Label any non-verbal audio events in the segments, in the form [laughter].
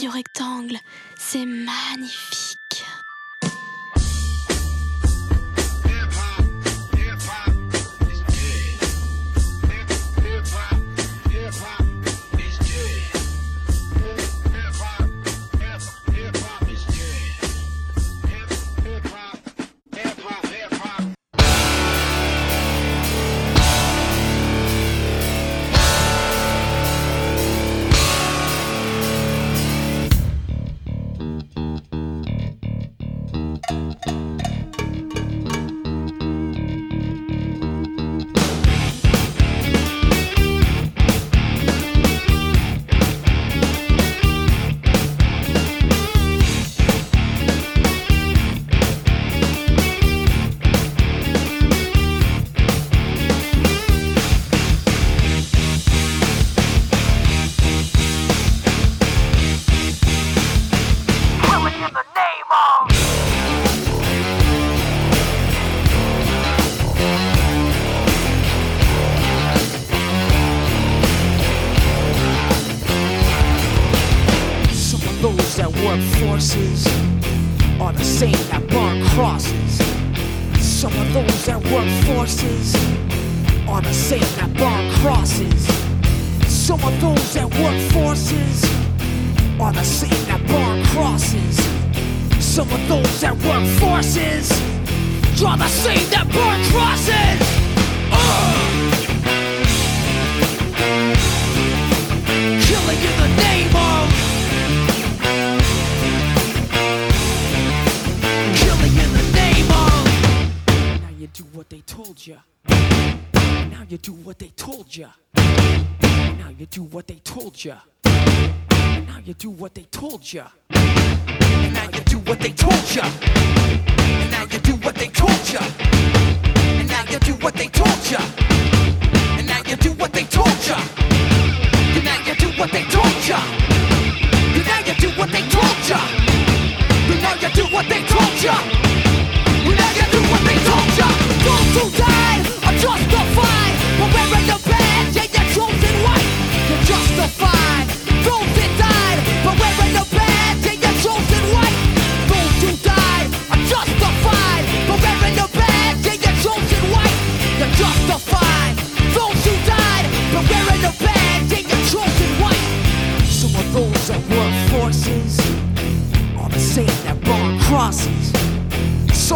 du rectangle. C'est magnifique. told. And now you do what they told ya. And now you do what they told ya. And now you do what they told ya. And now you do what they told ya. And now you do what they told ya. And now you do what they told ya. And now you do what they told ya. And now you do what they told ya. Don't do that.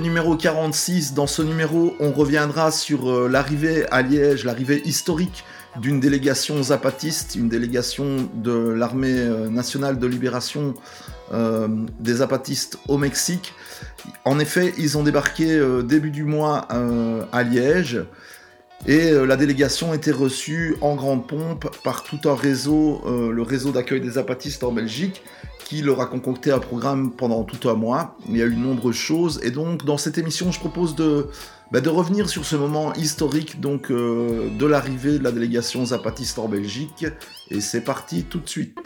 Numéro 46. Dans ce numéro, on reviendra sur euh, l'arrivée à Liège, l'arrivée historique d'une délégation zapatiste, une délégation de l'armée euh, nationale de libération euh, des zapatistes au Mexique. En effet, ils ont débarqué début du mois à Liège. Et la délégation était reçue en grande pompe par tout un réseau, le réseau d'accueil des zapatistes en Belgique, qui leur a concocté un programme pendant tout un mois. Il y a eu de nombreuses choses. Et donc, dans cette émission, je propose de, bah, revenir sur ce moment historique donc, euh, de l'arrivée de la délégation zapatiste en Belgique. Et c'est parti tout de suite.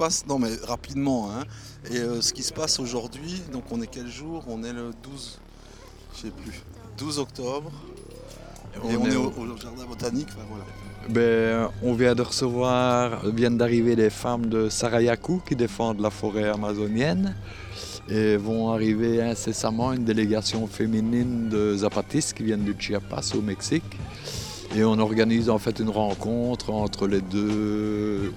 Passe, non mais rapidement, hein. et euh, ce qui se passe aujourd'hui, donc on est quel jour? On est le 12, je sais plus, 12 octobre, et on, est, au, jardin botanique, voilà. Ben, on vient de recevoir, viennent d'arriver les femmes de Sarayaku qui défendent la forêt amazonienne et vont arriver incessamment une délégation féminine de zapatistes qui viennent du Chiapas au Mexique. Et on organise en fait une rencontre entre les deux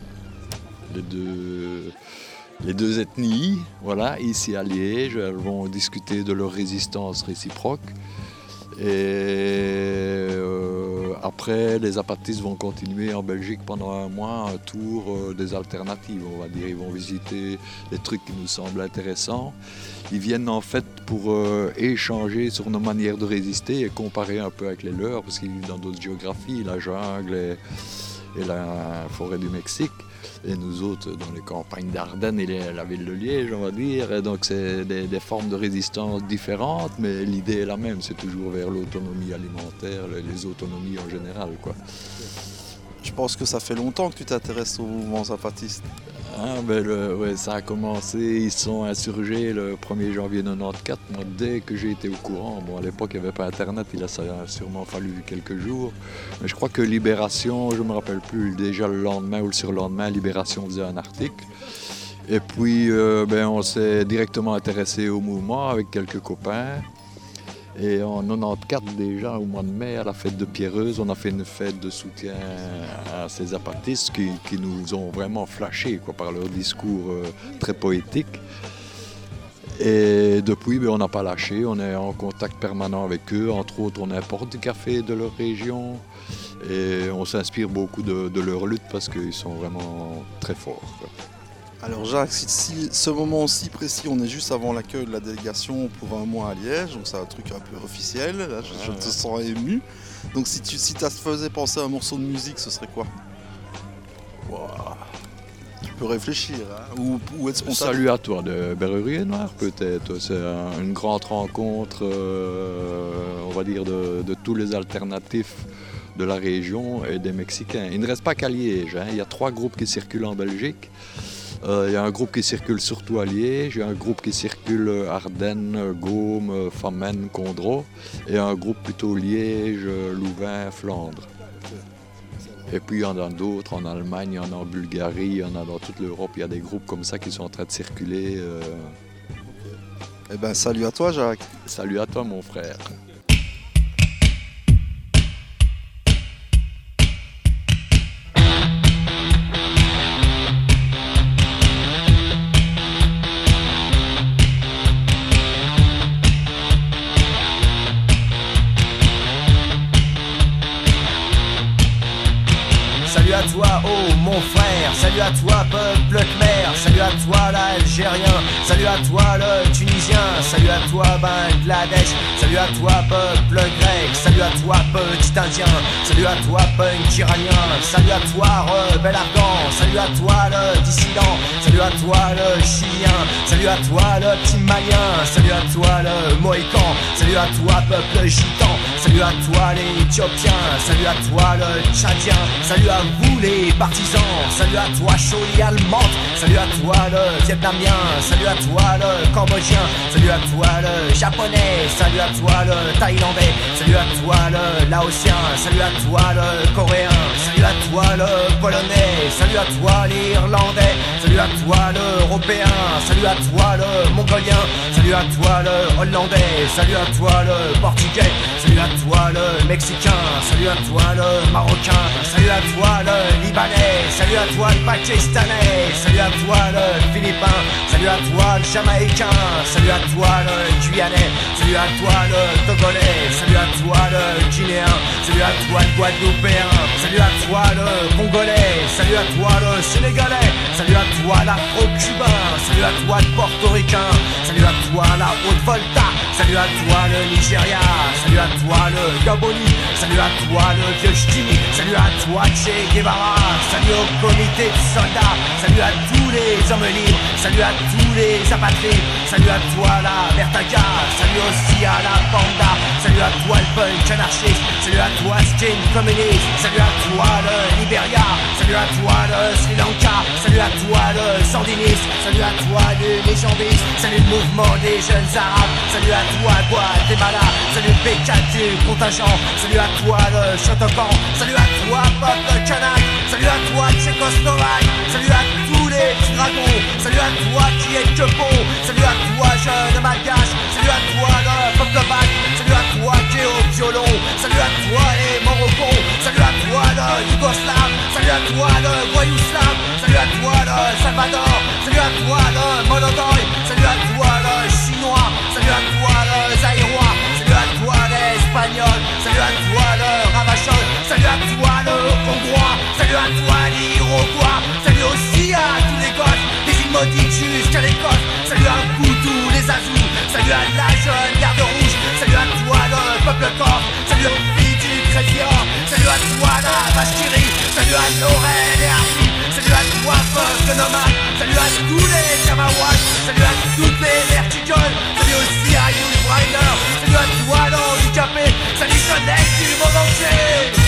les deux les deux ethnies, voilà, ici à Liège. Elles vont discuter de leur résistance réciproque. Et euh, après, les apatistes vont continuer en Belgique pendant un mois un tour euh, des alternatives, on va dire. Ils vont visiter les trucs qui nous semblent intéressants. Ils viennent en fait pour euh, échanger sur nos manières de résister et comparer un peu avec les leurs, parce qu'ils vivent dans d'autres géographies, la jungle et la forêt du Mexique et nous autres dans les campagnes d'Ardennes et la ville de Liège, on va dire. Donc c'est des, formes de résistance différentes, mais l'idée est la même, c'est toujours vers l'autonomie alimentaire, les, autonomies en général. Quoi. Je pense que ça fait longtemps que tu t'intéresses au mouvement zapatiste. Ah, ben ça a commencé, ils sont insurgés le 1er janvier 94. Moi, dès que j'ai été au courant, bon, à l'époque, il n'y avait pas Internet, il a sûrement fallu quelques jours. Mais je crois que Libération, je ne me rappelle plus, déjà le lendemain ou le surlendemain, Libération faisait un article. Et puis, euh, ben, on s'est directement intéressé au mouvement avec quelques copains. Et en 94 déjà, au mois de mai, à la fête de Pierreuse, on a fait une fête de soutien à ces apatistes qui, nous ont vraiment flashés quoi, par leur discours euh, très poétique. Et depuis, ben, on n'a pas lâché, on est en contact permanent avec eux. Entre autres, on importe du café de leur région et on s'inspire beaucoup de, de, leur lutte parce qu'ils sont vraiment très forts. Alors Jacques, si, ce moment si précis, on est juste avant l'accueil de la délégation pour un mois à Liège, donc c'est un truc un peu officiel, là, je, te sens ému. Donc si tu si te faisais penser à un morceau de musique, ce serait quoi? Tu peux réfléchir, hein, ou, être spontané. Salut à toi de Berrurier Noir peut-être, c'est une grande rencontre, euh, on va dire, de, tous les alternatifs de la région et des Mexicains. Il ne reste pas qu'à Liège, hein. il y a trois groupes qui circulent en Belgique. Il euh, y a un groupe qui circule surtout à Liège, il y a un groupe qui circule Ardennes, Gaume, Famenne, Condro, et un groupe plutôt Liège, Louvain, Flandre. Et puis il y en a d'autres en Allemagne, il y en a en Bulgarie, il y en a dans toute l'Europe. Il y a des groupes comme ça qui sont en train de circuler. Euh. Eh ben salut à toi Jacques. Salut à toi mon frère. Salut à toi, peuple khmer. Salut à toi, Salut à toi, le Tunisien. Salut à toi, Bangladesh. Salut à toi, peuple grec. Salut à toi, petit indien. Salut à toi, punk iranien. Salut à toi, rebelle afghan. Salut à toi, le dissident. Salut à toi, le chilien. Salut à toi, le petit malien. Salut à toi, le mohican. Salut à toi, peuple gitan. Salut à toi, les éthiopiens. Salut à toi, le tchadien. Salut à vous, les partisans. Salut à toi, Choli allemande. Salut à toi, le Salut à toi, le cambodgien. Salut à toi, le japonais. Salut à toi, le thaïlandais. Salut à toi, le laotien. Salut à toi, le coréen. Salut à toi, le polonais. Salut à toi, l'irlandais. Salut à toi, l'européen. Salut à toi, le mongolien. Salut à toi, le hollandais. Salut à toi, le portugais. Salut à toi, le mexicain. Salut à toi, le marocain. Salut à toi, le libanais. À toi, le pakistanais. Salut à toi, le philippin. Salut à toi, le jamaïcain. Salut à toi, le guyanais. Salut à toi, le togolais. Salut à toi, le guinéen. Salut à toi, le guadeloupéen. Salut à toi, le congolais. Salut à toi, le sénégalais. Salut à toi, l'afro-cubain. Salut à toi, le portoricain. Salut à toi, la haute-volta. Salut à toi, le Nigeria. Salut à toi, le Gaboni. Salut à toi, le vieux. Salut à toi, Che Guevara. Salut au comité de soldats. Salut à tous les hommes libres. Salut à tous les apatrides. Salut à toi, la Vertaga. Salut aussi à la Panda. Salut à toi, le punk anarchiste. Salut à toi, skin communiste. Salut à toi, le Liberia. Salut à toi, le Sri Lanka. Salut à toi, le sandiniste. Salut à toi, le légendiste. Salut le mouvement des jeunes arabes. Salut à toi, Guatemala. Salut le du contingent. Salut à toi, le Shotokan. Salut à toi, peuple kanak. Salut à toi, Tchécoslovaque. Salut à tous Salut à toi qui es que beau Salut à toi jeune malgache Salut à toi le peuple bac Salut à toi qui es au violon Salut à toi les morocons Salut à toi le yougoslave Salut à toi le voyou Salut à toi le salvador Salut à toi le monodoy Salut à toi le chinois Salut à toi le zaïrois Salut à toi l'espagnol Salut à toi le ravachol Salut à toi le hongrois Salut à toi l'iroquois Salut aussi à toi jusqu'à l'Écosse. Salut à Boutou, les ajouts. Salut à la jeune garde rouge. Salut à toi, le peuple corps. Salut aux filles du Salut à toi, la vache qui. Salut à Lorraine et Harry. Salut à toi, peuple nomade. Salut à tous les Jamawas. Salut à toutes les verticoles. Salut aussi à Hugh Briner. Salut à toi, l'handicapé. Salut, jeunesse du monde entier.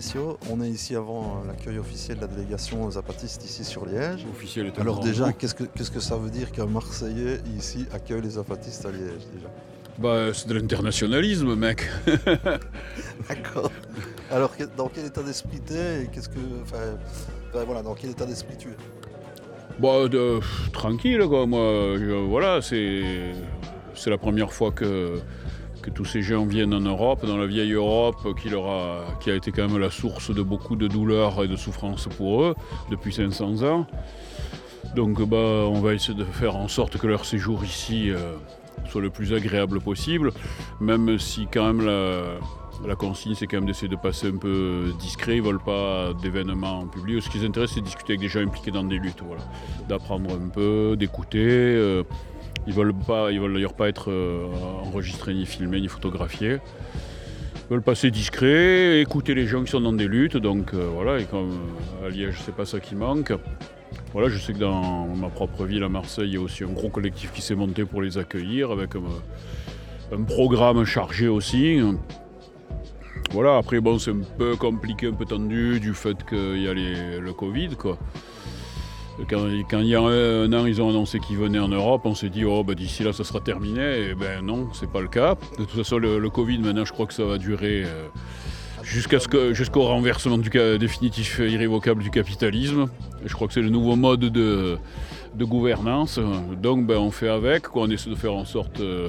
Alessio. On est ici avant euh, l'accueil officiel de la délégation zapatiste ici sur Liège. Officiel Alors déjà, mot. qu'est-ce que, qu'est-ce que ça veut dire qu'un Marseillais ici accueille les zapatistes à Liège déjà Bah, c'est de l'internationalisme, mec. [laughs] D'accord. Alors dans quel état d'esprit t'es et qu'est-ce que, enfin, voilà, dans quel état d'esprit tu es? Bah, de- tranquille, quoi. Moi, je- voilà, c'est c'est la première fois que que tous ces gens viennent en Europe, dans la vieille Europe, qui leur a qui a été quand même la source de beaucoup de douleurs et de souffrances pour eux depuis 500 ans. Donc, bah, on va essayer de faire en sorte que leur séjour ici euh, soit le plus agréable possible, même si quand même la la consigne, c'est quand même d'essayer de passer un peu discret. Ils veulent pas d'événements publics. Ce qui les intéresse, c'est de discuter avec des gens impliqués dans des luttes. Voilà. D'apprendre un peu, d'écouter. euh, ils veulent pas, ils veulent d'ailleurs pas être euh, enregistrés, ni filmés, ni photographiés. Ils veulent passer discret, écouter les gens qui sont dans des luttes. Donc euh, voilà, et comme euh, à Liège, c'est pas ça qui manque. Voilà, je sais que dans ma propre ville, à Marseille, il y a aussi un gros collectif qui s'est monté pour les accueillir avec un programme chargé aussi. Voilà, après, bon, c'est un peu compliqué, un peu tendu du fait qu'il y a le Covid, quoi. Quand, il y a un, an, ils ont annoncé qu'ils venaient en Europe, on s'est dit, oh, bah, d'ici là, ça sera terminé. Et ben non, c'est pas le cas. De toute façon, le, Covid, maintenant, je crois que ça va durer euh, jusqu'au renversement du ca- définitif irrévocable du capitalisme. Je crois que c'est le nouveau mode de, de gouvernance. Donc, ben, on fait avec, on essaie de faire en sorte. euh,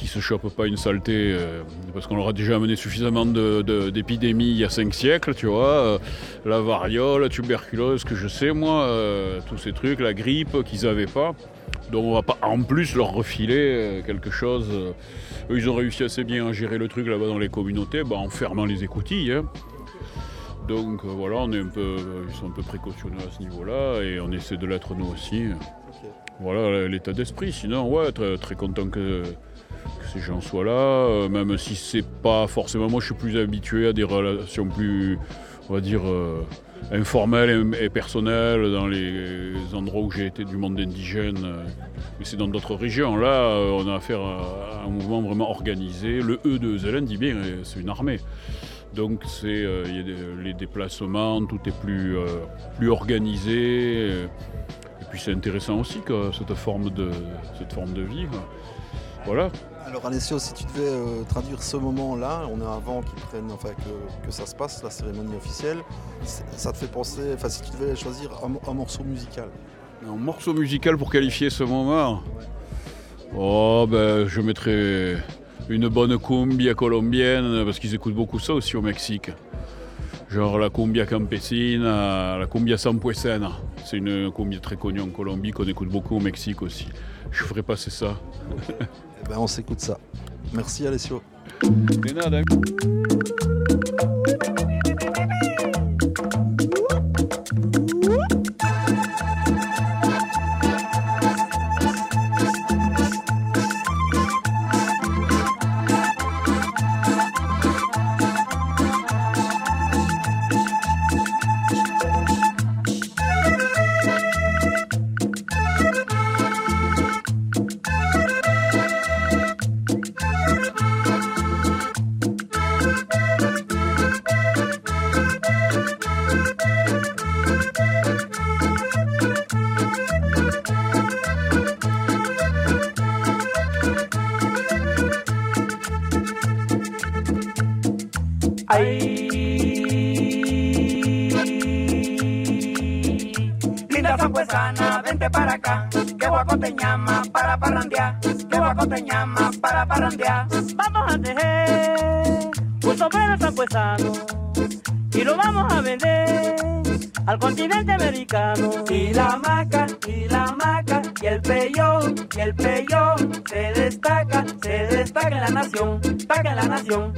qui se chope pas une saleté, euh, parce qu'on leur a déjà amené suffisamment de- de- d'épidémies il y a cinq siècles, tu vois. euh, la variole, la tuberculose, que je sais moi, euh, tous ces trucs, la grippe qu'ils n'avaient pas. Donc on va pas en plus leur refiler quelque chose. Eux, ils ont réussi assez bien à gérer le truc là-bas dans les communautés, bah, en fermant les écoutilles. hein. Donc voilà, on est un peu, ils sont un peu précautionneux à ce niveau-là et on essaie de l'être nous aussi. Voilà l'état d'esprit. Sinon, ouais, très, très content que, que ces gens soient là, euh, même si c'est pas forcément. Moi, je suis plus habitué à des relations plus, on va dire, euh, informelles et, personnelles dans les endroits où j'ai été du monde indigène. euh, mais c'est dans d'autres régions. Là, on a affaire à, un mouvement vraiment organisé. Le E de Zelen dit bien, c'est une armée. Donc c'est, euh, les déplacements, tout est plus, plus organisé. et puis c'est intéressant aussi, quoi, cette forme de, cette forme de vie. Voilà. Alors Alessio, si tu devais euh, traduire ce moment-là, on est avant qu'ils prennent, enfin que, que ça se passe, la cérémonie officielle, ça te fait penser, enfin si tu devais choisir un morceau musical. Un morceau musical pour qualifier ce moment Oh, ben, je mettrais une bonne cumbia colombienne, parce qu'ils écoutent beaucoup ça aussi au Mexique. Genre la cumbia campesina, la cumbia sampuesena. C'est une cumbia très connue en Colombie qu'on écoute beaucoup au Mexique aussi. Je ferais passer ça. [laughs] Eh ben on s'écoute ça. Merci Alessio. De nada. Al continente americano. Y la maca, y la maca, y el peyón, y el peyón se destaca, se destaca la nación, en la nación,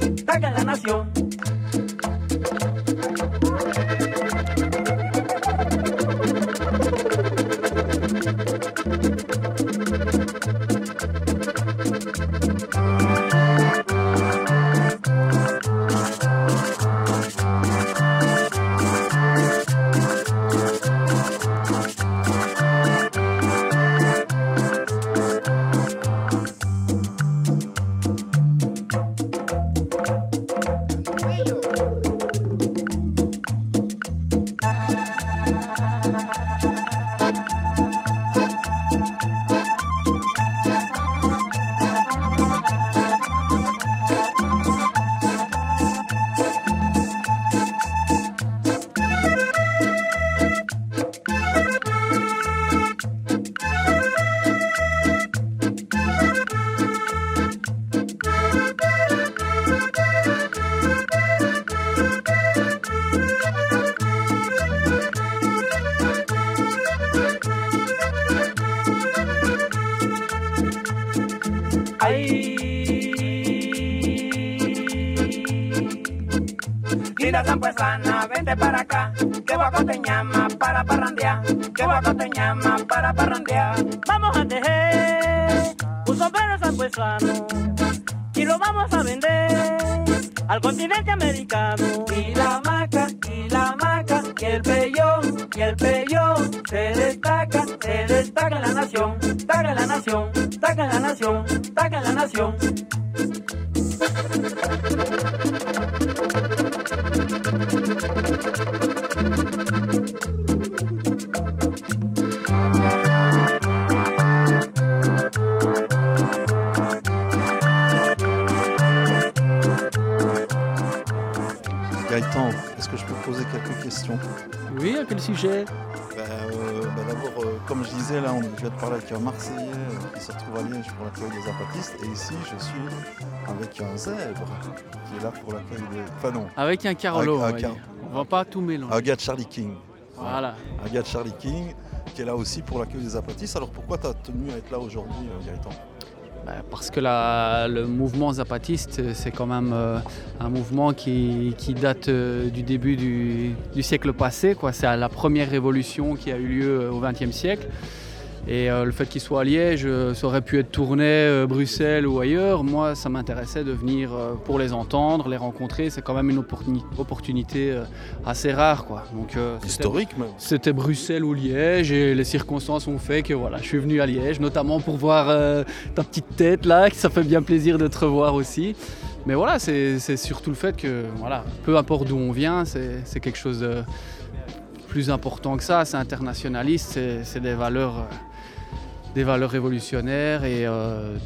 Linda Zampuesana, vente para acá, que Guaco te llama para parrandear, que Guaco te llama para parrandear. Vamos a tejer un sombrero zampuesano y lo vamos a vender al continente americano. Y la maca, y la maca, y el peyón, y el peyón se destaca, se destaca la nación, en la nación, destaca en la nación, destaca en la nación. Oui, à quel sujet? Ben, euh, ben D'abord, euh, comme je disais, là, on vient de parler avec un Marseillais euh, qui se retrouve à Liège pour l'accueil des zapatistes. Et ici, je suis avec un zèbre qui est là pour l'accueil des. Enfin, non. Avec un Carolo, Avec on un va Car- dire. On va pas tout mélanger. Un gars de Charlie King. Voilà. Un gars de Charlie King qui est là aussi pour l'accueil des zapatistes. Alors pourquoi tu as tenu à être là aujourd'hui, Gaëtan? Bah, Parce que le mouvement zapatiste, c'est quand même euh, un mouvement qui, date euh, du début du, du siècle passé. C'est la première révolution qui a eu lieu euh, au XXe siècle. Et euh, le fait qu'il soit à Liège, euh, ça aurait pu être tourné euh, Bruxelles ou ailleurs. Moi, ça m'intéressait de venir euh, pour les entendre, les rencontrer. C'est quand même une opportuni- opportunité assez rare. Quoi. Donc, Historique même. C'était Bruxelles ou Liège et les circonstances ont fait que voilà, je suis venu à Liège, notamment pour voir ta petite tête là, que ça fait bien plaisir de te revoir aussi. Mais voilà, c'est surtout le fait que, voilà, peu importe d'où on vient, c'est c'est quelque chose de plus important que ça, c'est internationaliste, c'est des valeurs, euh, des valeurs révolutionnaires et euh,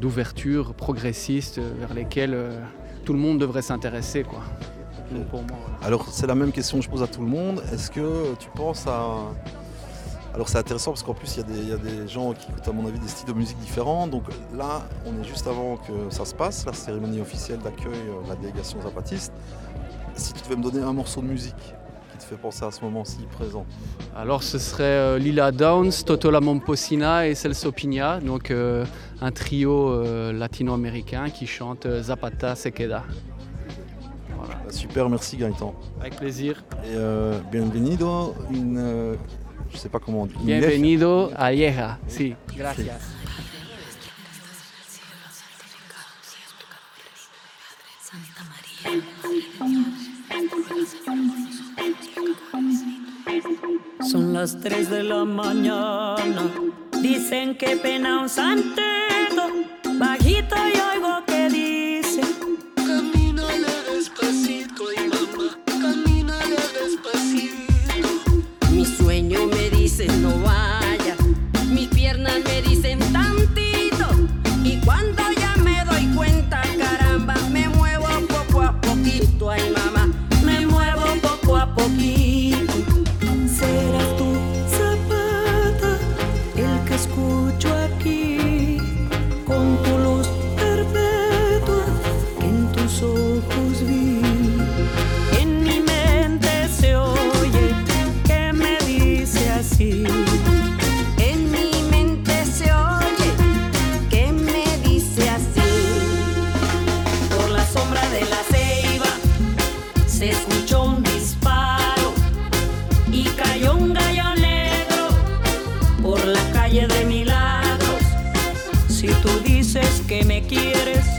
d'ouverture progressiste vers lesquelles euh, tout le monde devrait s'intéresser. Alors c'est la même question que je pose à tout le monde. Est-ce que tu penses à... Alors c'est intéressant parce qu'en plus il y, a des- gens qui écoutent à mon avis des styles de musique différents. Donc là on est juste avant que ça se passe, la cérémonie officielle d'accueil de la délégation zapatiste. Si tu devais me donner un morceau de musique te fait penser à ce moment-ci présent. Alors ce serait euh, Lila Downs, Toto La Momposina et Celso Piña, donc euh, un trio euh, latino-américain qui chante euh, Zapata se queda. Voilà. Bah, super, merci Gaëtan. Avec plaisir. Et euh, bienvenido, une, euh, je sais pas comment on dit. Bienvenido a Lieja. Sí, gracias. Son las 3 de la mañana. Dicen que pena un santeto. Bajito y oigo que dice: Camínale despacito y mamá, camínale despacito. Mi sueño me dice no vaya, Si tú dices que me quieres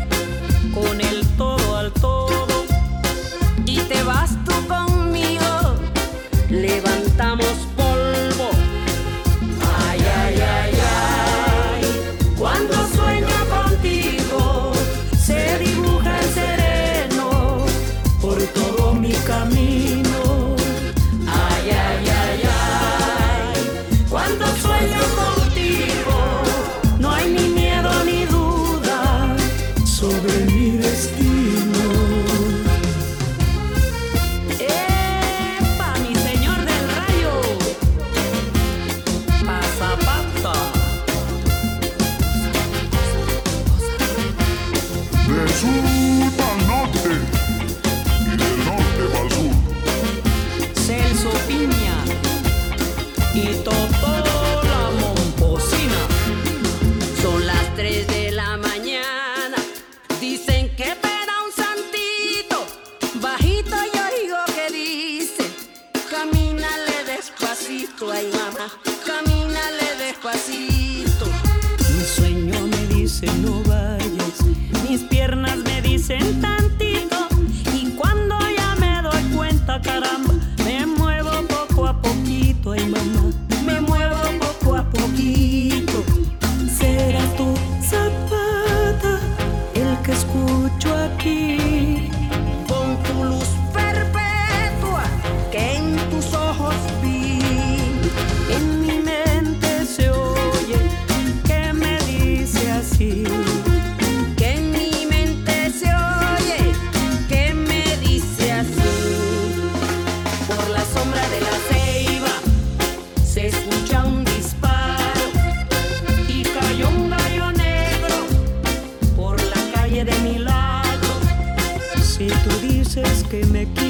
que me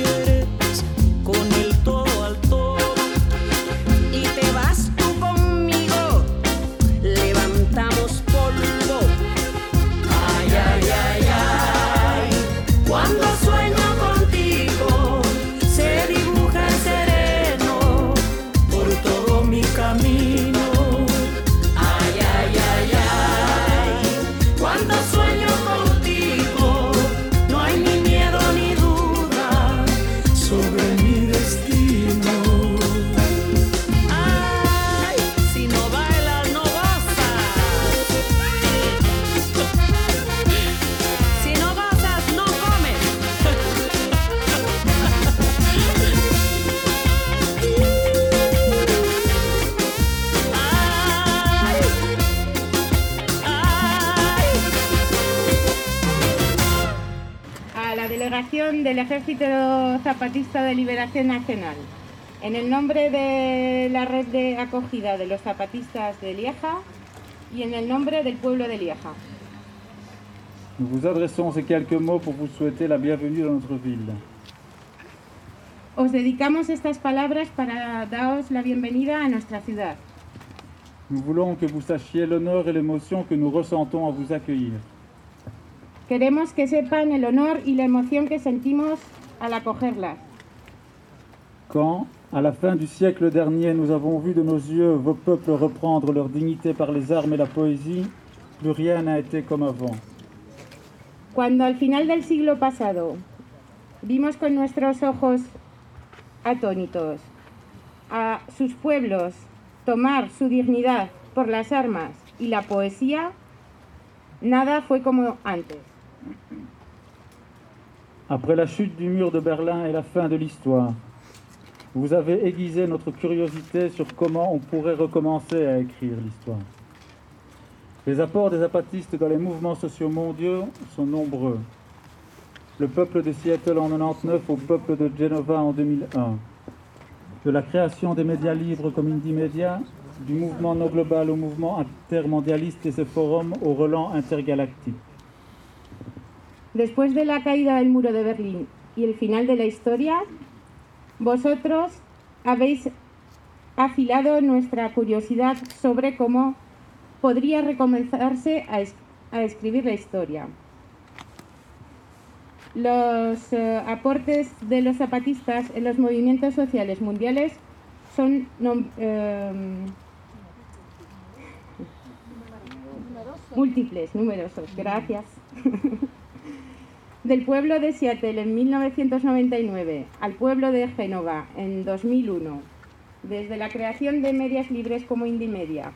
Ejército Zapatista de Liberación Nacional. En el nombre de la red de acogida de los zapatistas de Lieja y en el nombre del pueblo de Lieja. Nous vous adressons ces quelques mots pour vous souhaiter la bienvenue dans notre ville. Os dedicamos estas palabras para daros la bienvenida a nuestra ciudad. Nous voulons que vous sachiez l'honneur et l'émotion que nous ressentons à vous accueillir. Queremos que sepan el honor y la emoción que sentimos al acogerlas. Quand, à la fin du siècle dernier, nous avons vu de nos yeux vos peuples reprendre leur dignité par les armes et la poésie, plus rien n'a été comme avant. Cuando al final del siglo pasado vimos con nuestros ojos atónitos a sus pueblos tomar su dignidad por las armas y la poesía, nada fue como antes. Après la chute du mur de Berlin et la fin de l'histoire, vous avez aiguisé notre curiosité sur comment on pourrait recommencer à écrire l'histoire. Les apports des zapatistes dans les mouvements sociaux mondiaux sont nombreux. Le peuple de Seattle en 99 au peuple de Genova en 2001. De la création des médias libres comme Indie Media, du mouvement no global au mouvement intermondialiste et ses forums au relent intergalactique. Después de la caída del muro de Berlín y el final de la historia, vosotros habéis afilado nuestra curiosidad sobre cómo podría recomenzarse a, es- a escribir la historia. Los eh, aportes de los zapatistas en los movimientos sociales mundiales son em, múltiples, numerosos. Gracias. [laughs] Del pueblo de Seattle en 1999 al pueblo de Génova en 2001, desde la creación de medias libres como Indimedia,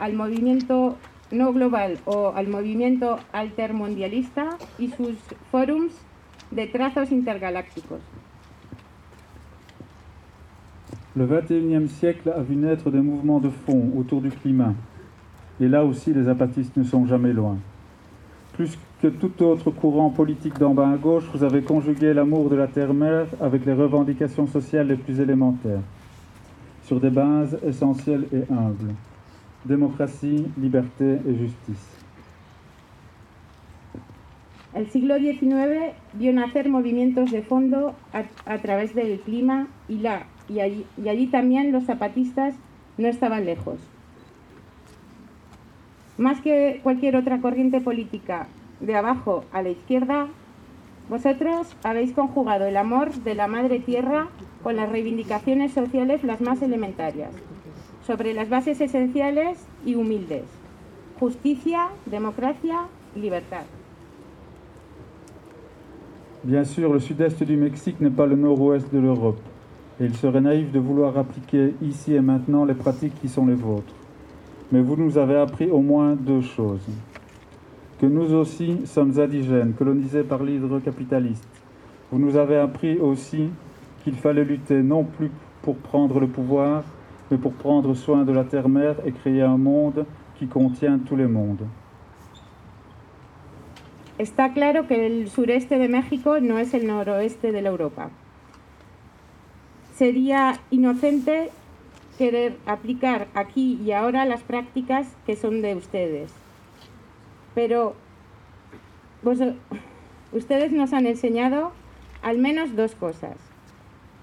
al movimiento no global o al movimiento altermundialista y sus forums de trazos intergalácticos. Le XXIe siècle a vu naître des mouvements de fond autour du climat. Et là aussi, les zapatistes ne sont jamais loin. Plus que tout autre courant politique d'en bas à gauche, vous avez conjugué l'amour de la terre-mère avec les revendications sociales les plus élémentaires, sur des bases essentielles et humbles. Démocratie, liberté et justice. El siglo XIX vio nacer movimientos de fondo a, a través del clima y, la, y, allí, y allí también los zapatistas no estaban lejos. Más que cualquier otra corriente política de abajo a la izquierda, vosotros habéis conjugado el amor de la madre tierra con las reivindicaciones sociales las más elementarias, sobre las bases esenciales y humildes, justicia, democracia libertad. Bien sûr, le sud-est du Mexique n'est pas le nord-ouest de l'Europe, et il serait naïf de vouloir appliquer ici et maintenant les pratiques qui sont les vôtres. Mais vous nous avez appris au moins deux choses. que nous aussi sommes indigènes, colonisés par l'hydre capitaliste. Vous nous avez appris aussi qu'il fallait lutter non plus pour prendre le pouvoir, mais pour prendre soin de la terre-mère et créer un monde qui contient tous les mondes. Está claro que el sureste de México no es el noroeste de la Europa. Sería inocente querer aplicar aquí y ahora las prácticas que son de ustedes. Pero vos- ustedes nos han enseñado al menos dos cosas.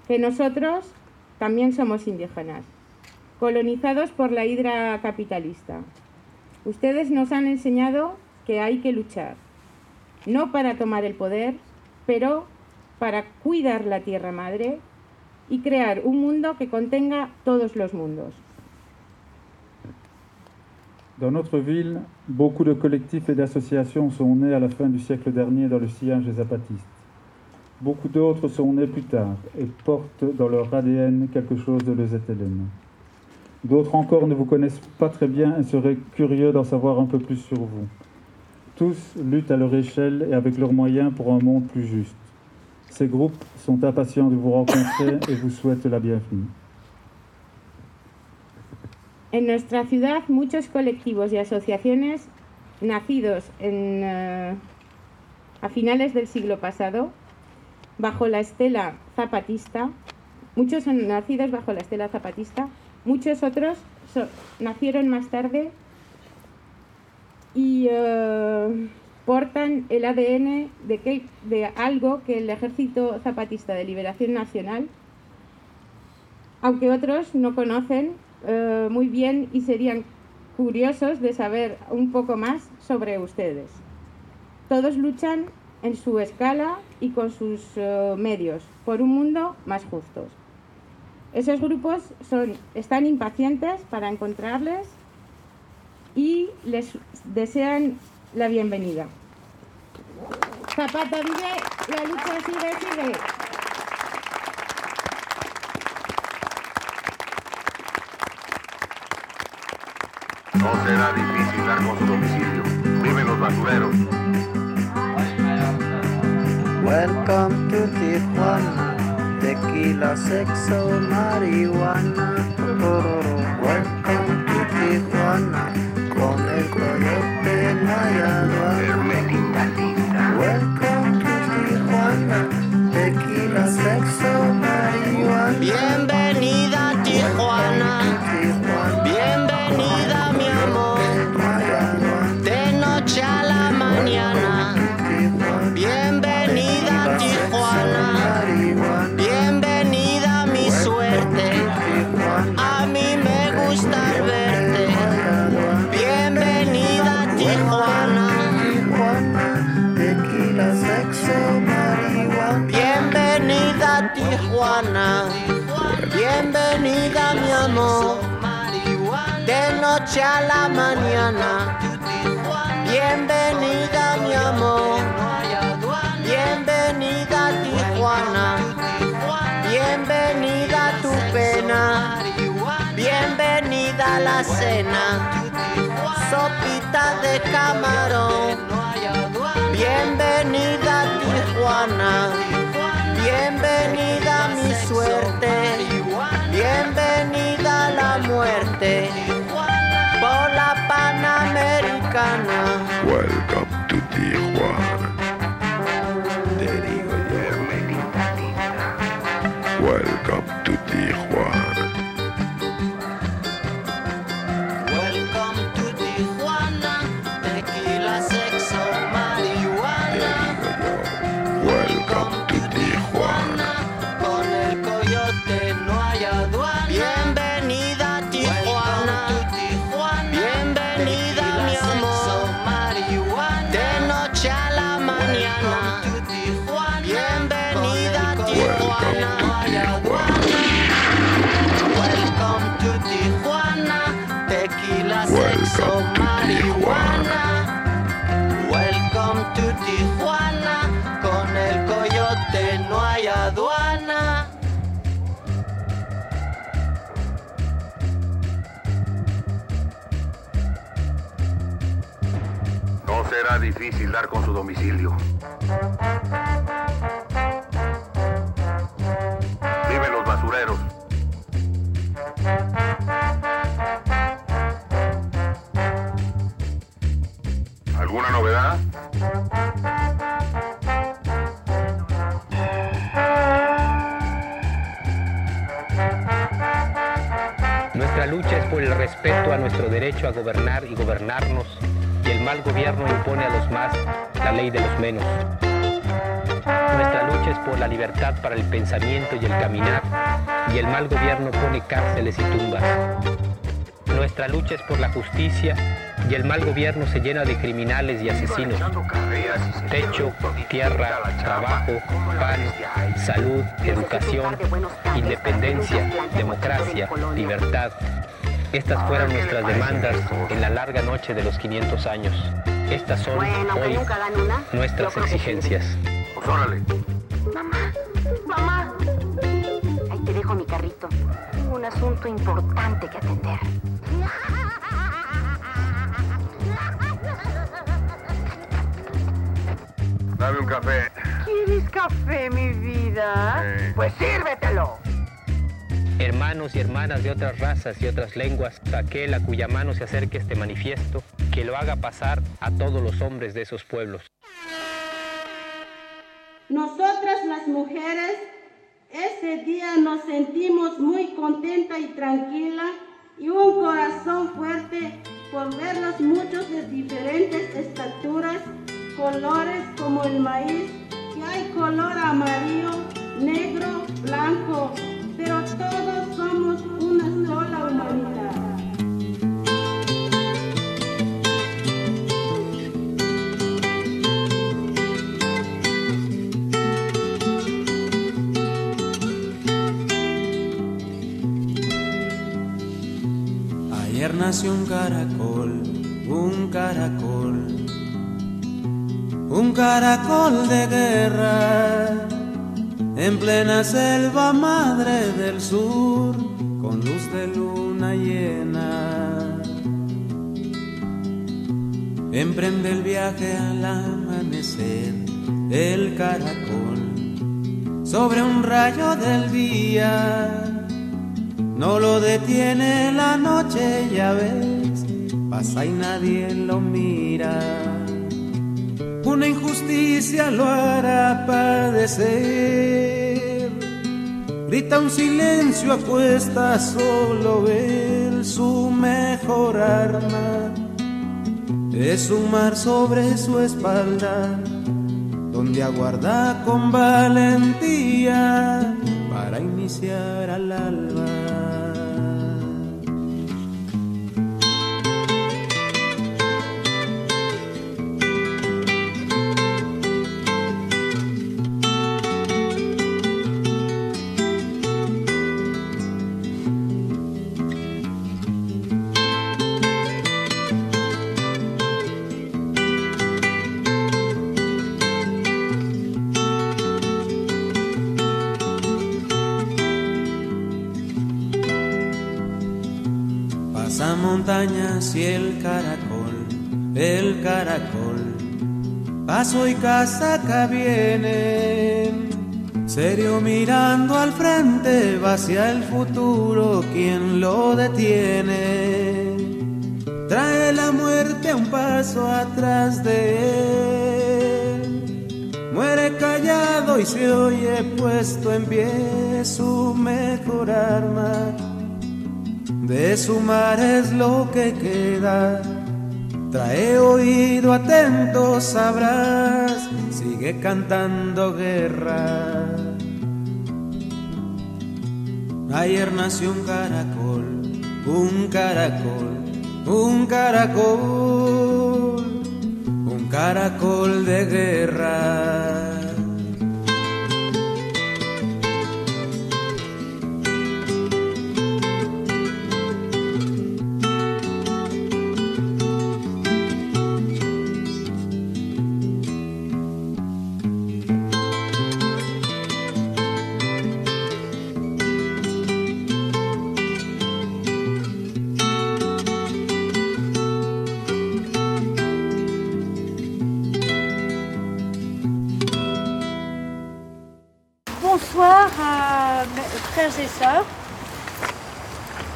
Que nosotros también somos indígenas, colonizados por la hidra capitalista. Ustedes nos han enseñado que hay que luchar, no para tomar el poder, pero para cuidar la tierra madre y crear un mundo que contenga todos los mundos. Dans notre ville, beaucoup de collectifs et d'associations sont nés à la fin du siècle dernier dans le sillage des zapatistes. Beaucoup d'autres sont nés plus tard et portent dans leur ADN quelque chose de l'EZLN. D'autres encore ne vous connaissent pas très bien et seraient curieux d'en savoir un peu plus sur vous. Tous luttent à leur échelle et avec leurs moyens pour un monde plus juste. Ces groupes sont impatients de vous rencontrer et vous souhaitent la bienvenue. En nuestra ciudad, muchos colectivos y asociaciones nacidos en, eh, a finales del siglo pasado, bajo la estela zapatista, muchos son nacidos bajo la estela zapatista, muchos otros so- nacieron más tarde y eh, portan el ADN de, algo que el Ejército Zapatista de Liberación Nacional aunque otros no conocen eh, muy bien y serían curiosos de saber un poco más sobre ustedes. Todos luchan en su escala y con sus eh, medios por un mundo más justo. Esos grupos están impacientes para encontrarles y les desean la bienvenida. Zapata vive, la lucha sigue, sigue. No será difícil dar con su domicilio. Viven los basureros. Welcome to Tijuana, tequila, sexo, marihuana. Welcome to Tijuana, con el coyote no hay aduana. Welcome to Tijuana, tequila, sexo, marihuana. Bienvenida noche la mañana. Bienvenida mi amor, bienvenida Tijuana, bienvenida tu pena, bienvenida la cena, sopita de camarón, bienvenida Tijuana, bienvenida mi suerte, bienvenida la muerte, Panamericana. Welcome to Tijuana. Te digo yo. Welcome to Tijuana. Con su domicilio. Dime los basureros. ¿Alguna novedad? Nuestra lucha es por el respeto a nuestro derecho a gobernar y gobernarnos, el mal gobierno impone a los más la ley de los menos. Nuestra lucha es por la libertad para el pensamiento y el caminar, y el mal gobierno pone cárceles y tumbas. Nuestra lucha es por la justicia, y el mal gobierno se llena de criminales y asesinos. Techo, tierra, trabajo, pan, salud, educación, independencia, democracia, libertad. Estas fueron nuestras demandas en la larga noche de los 500 años. Estas son hoy nuestras exigencias. órale. Mamá, mamá. Ahí te dejo mi carrito. Tengo un asunto importante que atender. Dame un café. ¿Quieres café, mi vida? Pues sírvetelo. Hermanos y hermanas de otras razas y otras lenguas, aquel a cuya mano se acerque este manifiesto, que lo haga pasar a todos los hombres de esos pueblos. Nosotras las mujeres, ese día nos sentimos muy contenta y tranquila y un corazón fuerte por verlos muchos de diferentes estaturas, colores como el maíz, que hay color amarillo, negro, blanco, pero todos somos una sola humanidad. Ayer nació un caracol, un caracol, un caracol de guerra, en plena selva madre del sur, con luz de luna llena. Emprende el viaje al amanecer, el caracol, sobre un rayo del día. No lo detiene la noche, ya ves, pasa y nadie lo mira. Una injusticia lo hará padecer. Grita un silencio, apuesta solo él, su mejor arma. Es un mar sobre su espalda, donde aguarda con valentía para iniciar al alba. Y el caracol, el caracol, paso y casaca vienen. Serio mirando al frente, va hacia el futuro, quien lo detiene. Trae la muerte un paso atrás de él. Muere callado y se oye puesto en pie su mejor arma. De su mar es lo que queda. Trae oído atento, sabrás. Sigue cantando guerra. Ayer nació un caracol, un caracol, un caracol, un caracol de guerra. Sœurs.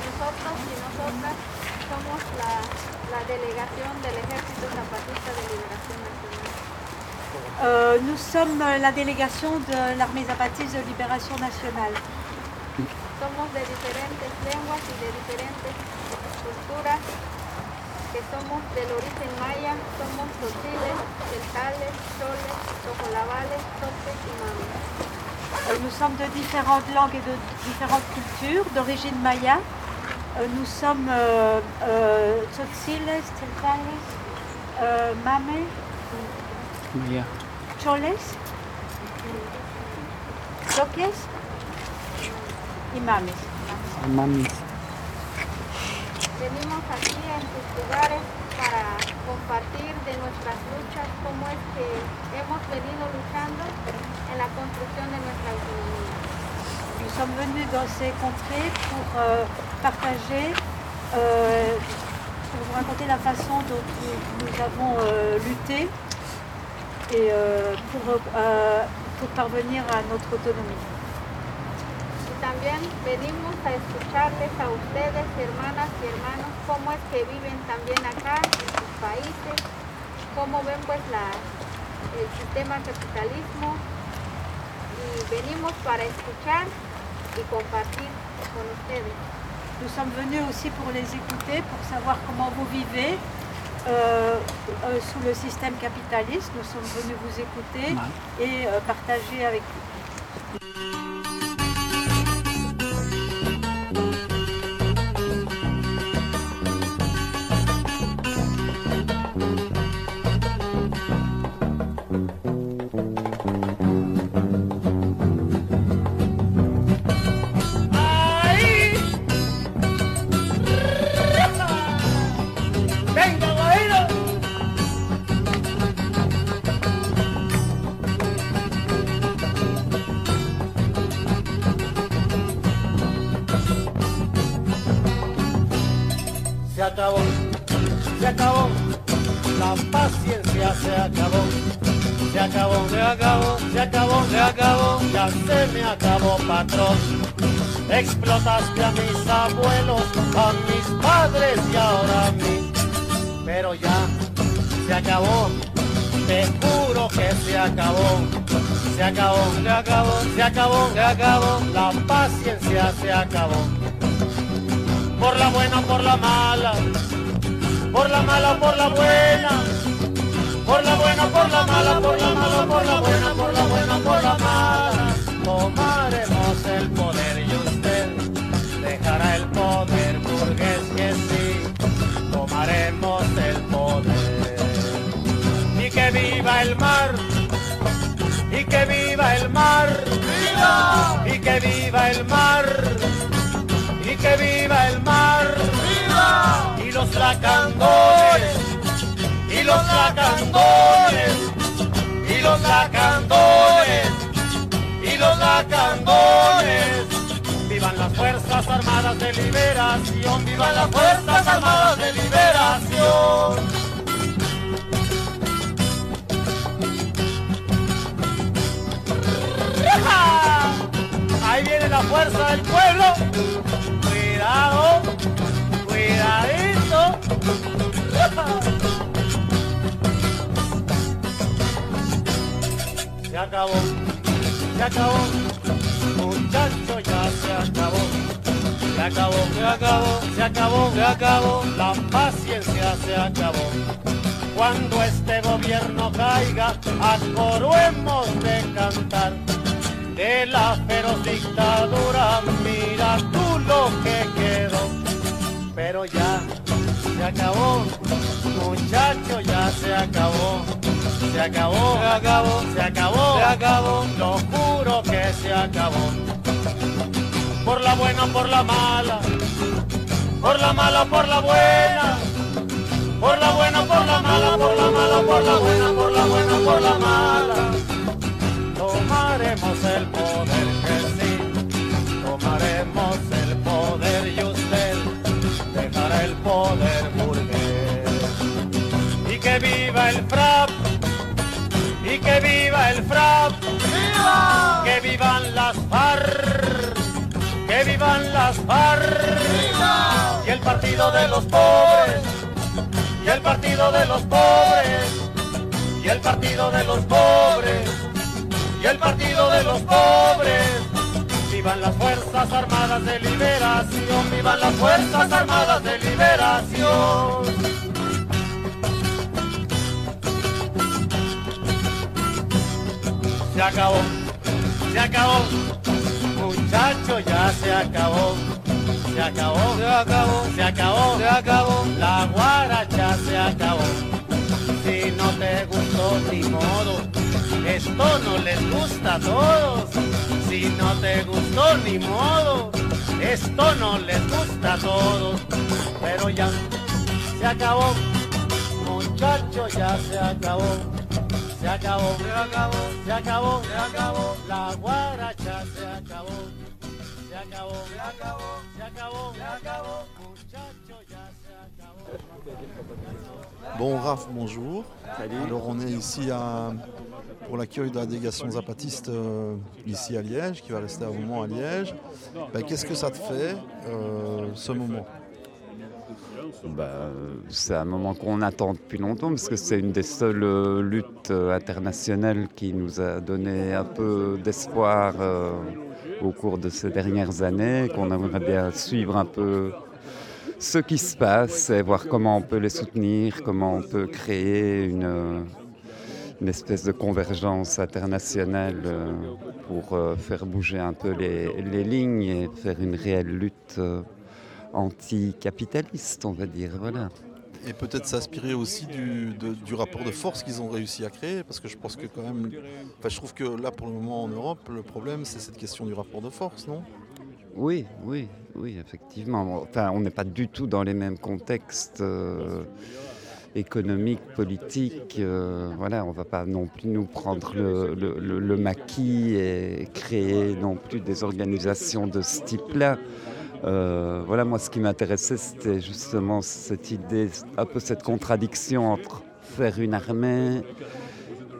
Nosotros y nosotras somos la, la delegación del Ejército Zapatista de Liberación Nacional. Euh, nous sommes la délégation de l'armée zapatiste de libération nationale. Somos de diferentes lenguas y de diferentes culturas, que somos del origen maya, somos tzotzíles, celtales, choles, tojolabales, topes y mames. Euh, nous sommes de différentes langues et de différentes cultures, d'origine maya. Euh, nous sommes euh, euh, tzotziles, tziltales, euh, mame, Maya. choles, toques y mames. Aquí en sus lugares de nuestras luchas, cómo es que hemos venido luchando en la construcción de nuestra autonomía. Nous sommes venus dans ces contrées pour euh, partager, euh, pour vous raconter la façon dont nous, avons euh, lutté et euh, pour, euh, pour parvenir à notre autonomie. También venimos a escucharles a ustedes, hermanas y hermanos, cómo es que viven también acá en sus países, cómo ven pues la, el sistema capitalismo y venimos para escuchar y compartir con ustedes. Nous sommes venus aussi pour les écouter, pour savoir comment vous vivez euh, euh, sous le système capitaliste. Nous sommes venus vous écouter et euh, partager avec vous. Viva el mar. Y que viva el mar. ¡Viva! Y que viva el mar. Y que viva el mar. ¡Viva! Y los lacandones y los lacandones, y los lacandones, y los lacandones. Vivan las Fuerzas Armadas de Liberación, vivan las Fuerzas Armadas de Liberación. Del pueblo. Cuidado, cuidadito. [laughs] Se acabó, se acabó, muchacho ya se acabó. Se acabó, se acabó, se acabó, se acabó, la paciencia se acabó. Cuando este gobierno caiga, a coro hemos de cantar. De la feroz dictadura, mira tú lo que quedó. Pero ya, se acabó, muchacho, ya se acabó. Se acabó, se acabó, se acabó, se acabó, lo juro que se acabó. Por la buena, por la mala, por la mala, por la buena. Por la buena, por la mala, por la mala, por la buena, por la buena, por la mala. Tomaremos el poder que sí, tomaremos el poder y usted dejará el poder burgués. Y que viva el FRAP, y que viva el FRAP, ¡viva! Que vivan las FARC, que vivan las FARC. Y el partido de los pobres, y el partido de los pobres, y el partido de los pobres, y el partido de los pobres. Vivan las Fuerzas Armadas de Liberación, vivan las Fuerzas Armadas de Liberación. Se acabó, se acabó, muchacho, ya se acabó. Se acabó, se acabó, se acabó, se acabó, la guaracha se acabó. Si no te gustó ni modo, esto no les gusta a todos. Si no te gustó ni modo, esto no les gusta a todos. Pero ya se acabó, muchacho, ya se acabó. Se acabó, se acabó, se acabó, se acabó, la guaracha se acabó. Se acabó, se acabó, se acabó, se acabó, muchacho, ya se acabó. Bon, Raph, bonjour. Alors, on est ici à- pour l'accueil de la délégation zapatiste euh, ici à Liège, qui va rester un moment à Liège. Ben, Qu'est-ce que ça te fait, euh, ce moment? Bah, c'est un moment qu'on attend depuis longtemps parce que c'est une des seules euh, luttes internationales qui nous a donné un peu d'espoir euh, au cours de ces dernières années, qu'on aimerait bien suivre un peu ce qui se passe et voir comment on peut les soutenir, comment on peut créer une, espèce de convergence internationale euh, pour euh, faire bouger un peu les, lignes et faire une réelle lutte euh, anticapitaliste, on va dire. Voilà. Et peut-être s'inspirer aussi du, rapport de force qu'ils ont réussi à créer, parce que je pense que quand même, je trouve que là pour le moment en Europe, le problème c'est cette question du rapport de force, non? Oui, oui, oui, effectivement. Enfin, on n'est pas du tout dans les mêmes contextes euh, économiques, politiques. euh, voilà, on ne va pas non plus nous prendre le, maquis et créer non plus des organisations de ce type-là. Euh, voilà, moi, ce qui m'intéressait, c'était justement cette idée, un peu cette contradiction entre faire une armée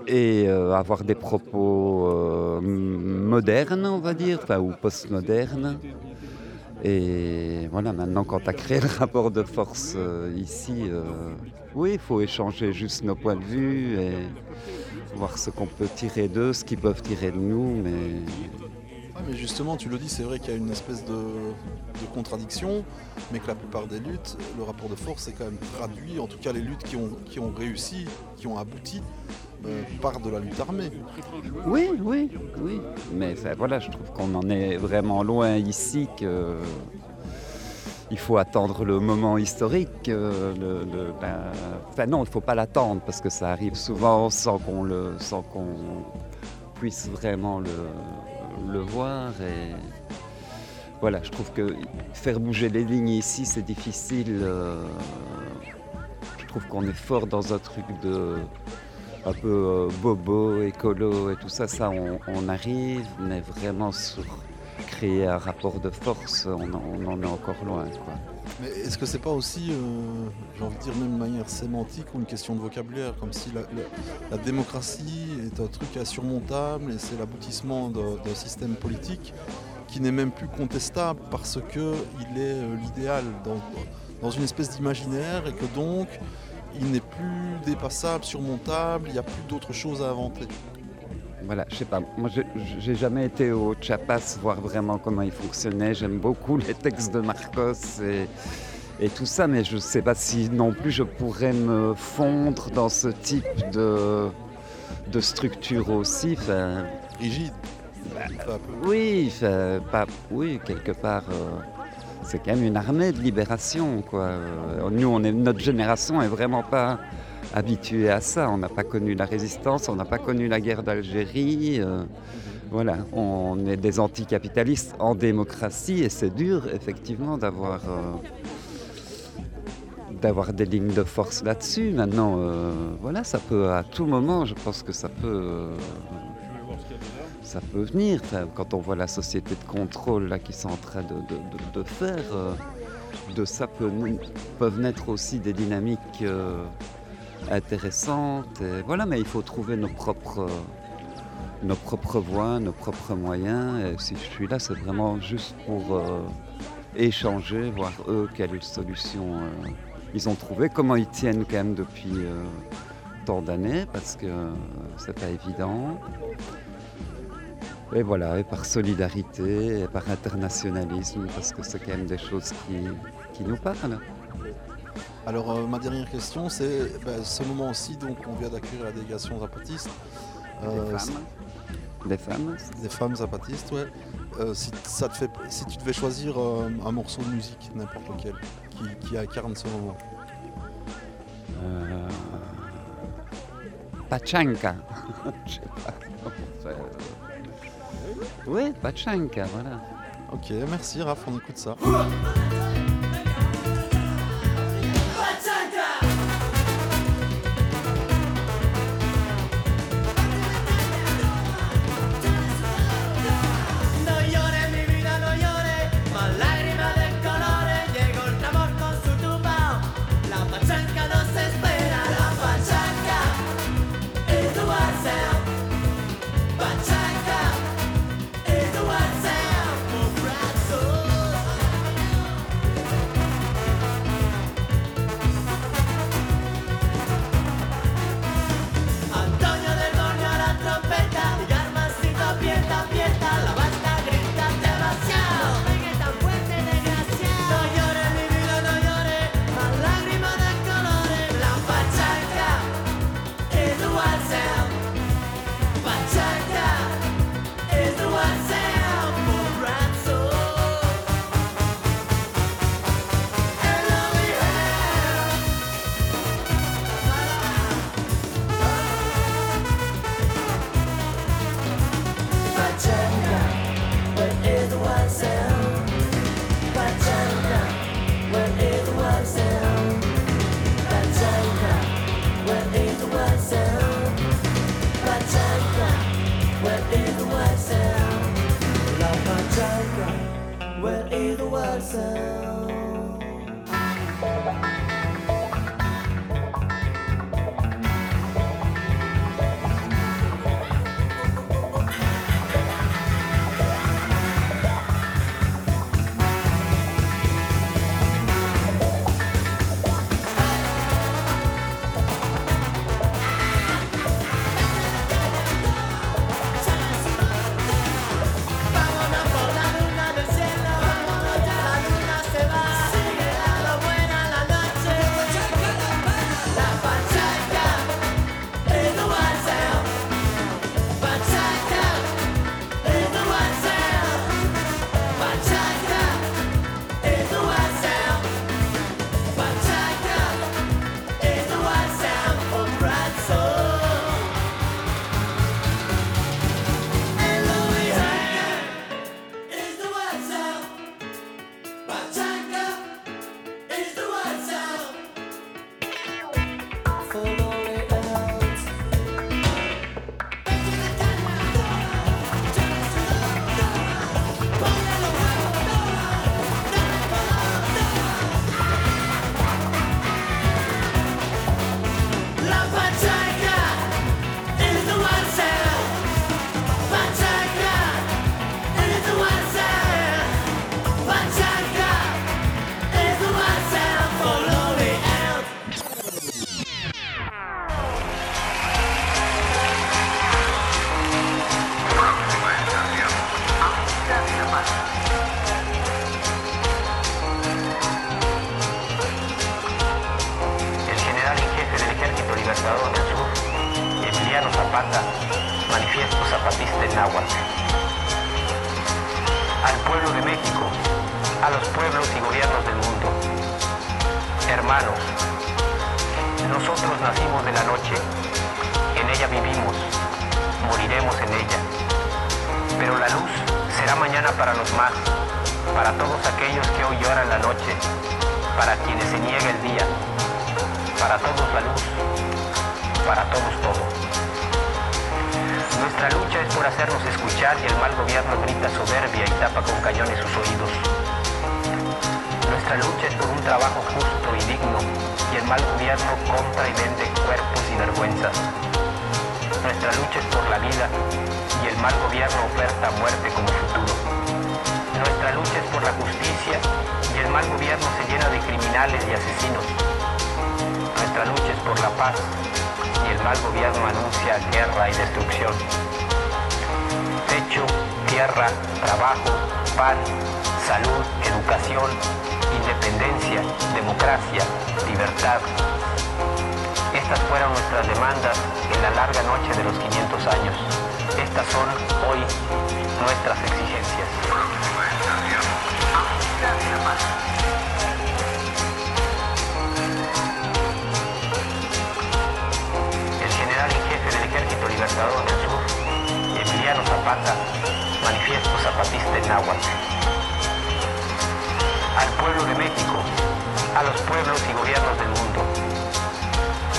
et euh, avoir des propos euh, modernes, on va dire, ou postmodernes. Et voilà, maintenant, quand tu as créé le rapport de force euh, ici, oui, il faut échanger juste nos points de vue et voir ce qu'on peut tirer d'eux, ce qu'ils peuvent tirer de nous, mais Ah, mais justement, tu le dis, c'est vrai qu'il y a une espèce de, de contradiction, mais que la plupart des luttes, le rapport de force est quand même traduit, en tout cas les luttes qui ont, qui ont réussi, qui ont abouti, euh, par de la lutte armée. Oui, oui, oui. Mais voilà, je trouve qu'on en est vraiment loin ici que il faut attendre le moment historique. euh, ben, enfin non, il ne faut pas l'attendre parce que ça arrive souvent sans qu'on le, sans qu'on puisse vraiment le, le voir. Et voilà, je trouve que faire bouger les lignes ici, c'est difficile. euh, je trouve qu'on est fort dans un truc de un peu euh, bobo, écolo et tout ça, ça on, arrive, mais vraiment sur créer un rapport de force, on, en- est encore loin. Mais est-ce que c'est pas aussi, euh, j'ai envie de dire même manière sémantique ou une question de vocabulaire, comme si la, démocratie est un truc insurmontable et c'est l'aboutissement d'un système politique qui n'est même plus contestable parce que il est euh, l'idéal dans une espèce d'imaginaire et que donc il n'est plus dépassable, surmontable, il n'y a plus d'autre chose à inventer. Voilà, je sais pas, moi j'ai- jamais été au Chiapas voir vraiment comment il fonctionnait, j'aime beaucoup les textes de Marcos et, et tout ça, mais je sais pas si non plus je pourrais me fondre dans ce type de, de structure aussi. Rigide. bah, oui, pas, oui, quelque part. euh, c'est quand même une armée de libération, quoi. Euh, Nous, notre génération est vraiment pas habituée à ça. On n'a pas connu la résistance, on n'a pas connu la guerre d'Algérie. euh, voilà, on est des anticapitalistes en démocratie et c'est dur, effectivement, d'avoir euh, d'avoir des lignes de force là-dessus. Maintenant, voilà, ça peut à tout moment, je pense que ça peut. Ça peut venir. Quand on voit la société de contrôle là, qui sont en train de, faire, euh, de ça peut- peuvent naître aussi des dynamiques euh, intéressantes. Et voilà, mais il faut trouver nos propres, euh, nos propres voies, nos propres moyens. Et si je suis là, c'est vraiment juste pour échanger, voir eux quelles solutions ils ont trouvé, comment ils tiennent quand même depuis tant d'années, parce que c'est pas évident. Et voilà, et par solidarité, et par internationalisme, parce que c'est quand même des choses qui, qui nous parlent. Alors euh, ma dernière question, c'est ben, ce moment aussi, donc on vient d'accueillir la délégation zapatiste. Euh, Des femmes. Des femmes Des femmes zapatistes, ouais. Euh, si, ça te fait, si tu devais choisir un morceau de musique, n'importe lequel, qui, qui incarne ce moment. Pachanka. [laughs] Je sais pas comment faire. Oui, Pachanka, voilà. Ok, merci Raph, on écoute ça.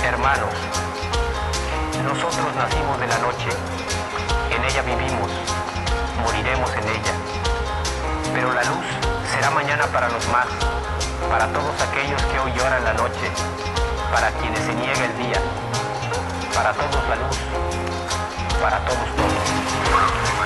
Hermanos, nosotros nacimos de la noche, en ella vivimos, moriremos en ella. Pero la luz será mañana para los más, para todos aquellos que hoy lloran la noche, para quienes se niega el día, para todos la luz, para todos todos.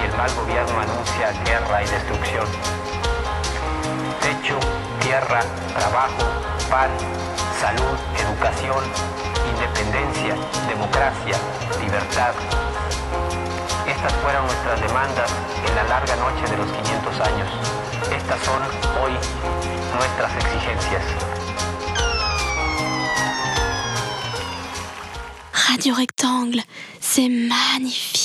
y el mal gobierno anuncia guerra y destrucción. Techo, tierra, trabajo, pan, salud, educación, independencia, democracia, libertad. Estas fueron nuestras demandas en la larga noche de los 500 años. Estas son hoy nuestras exigencias. Radio Rectangle, c'est magnifique.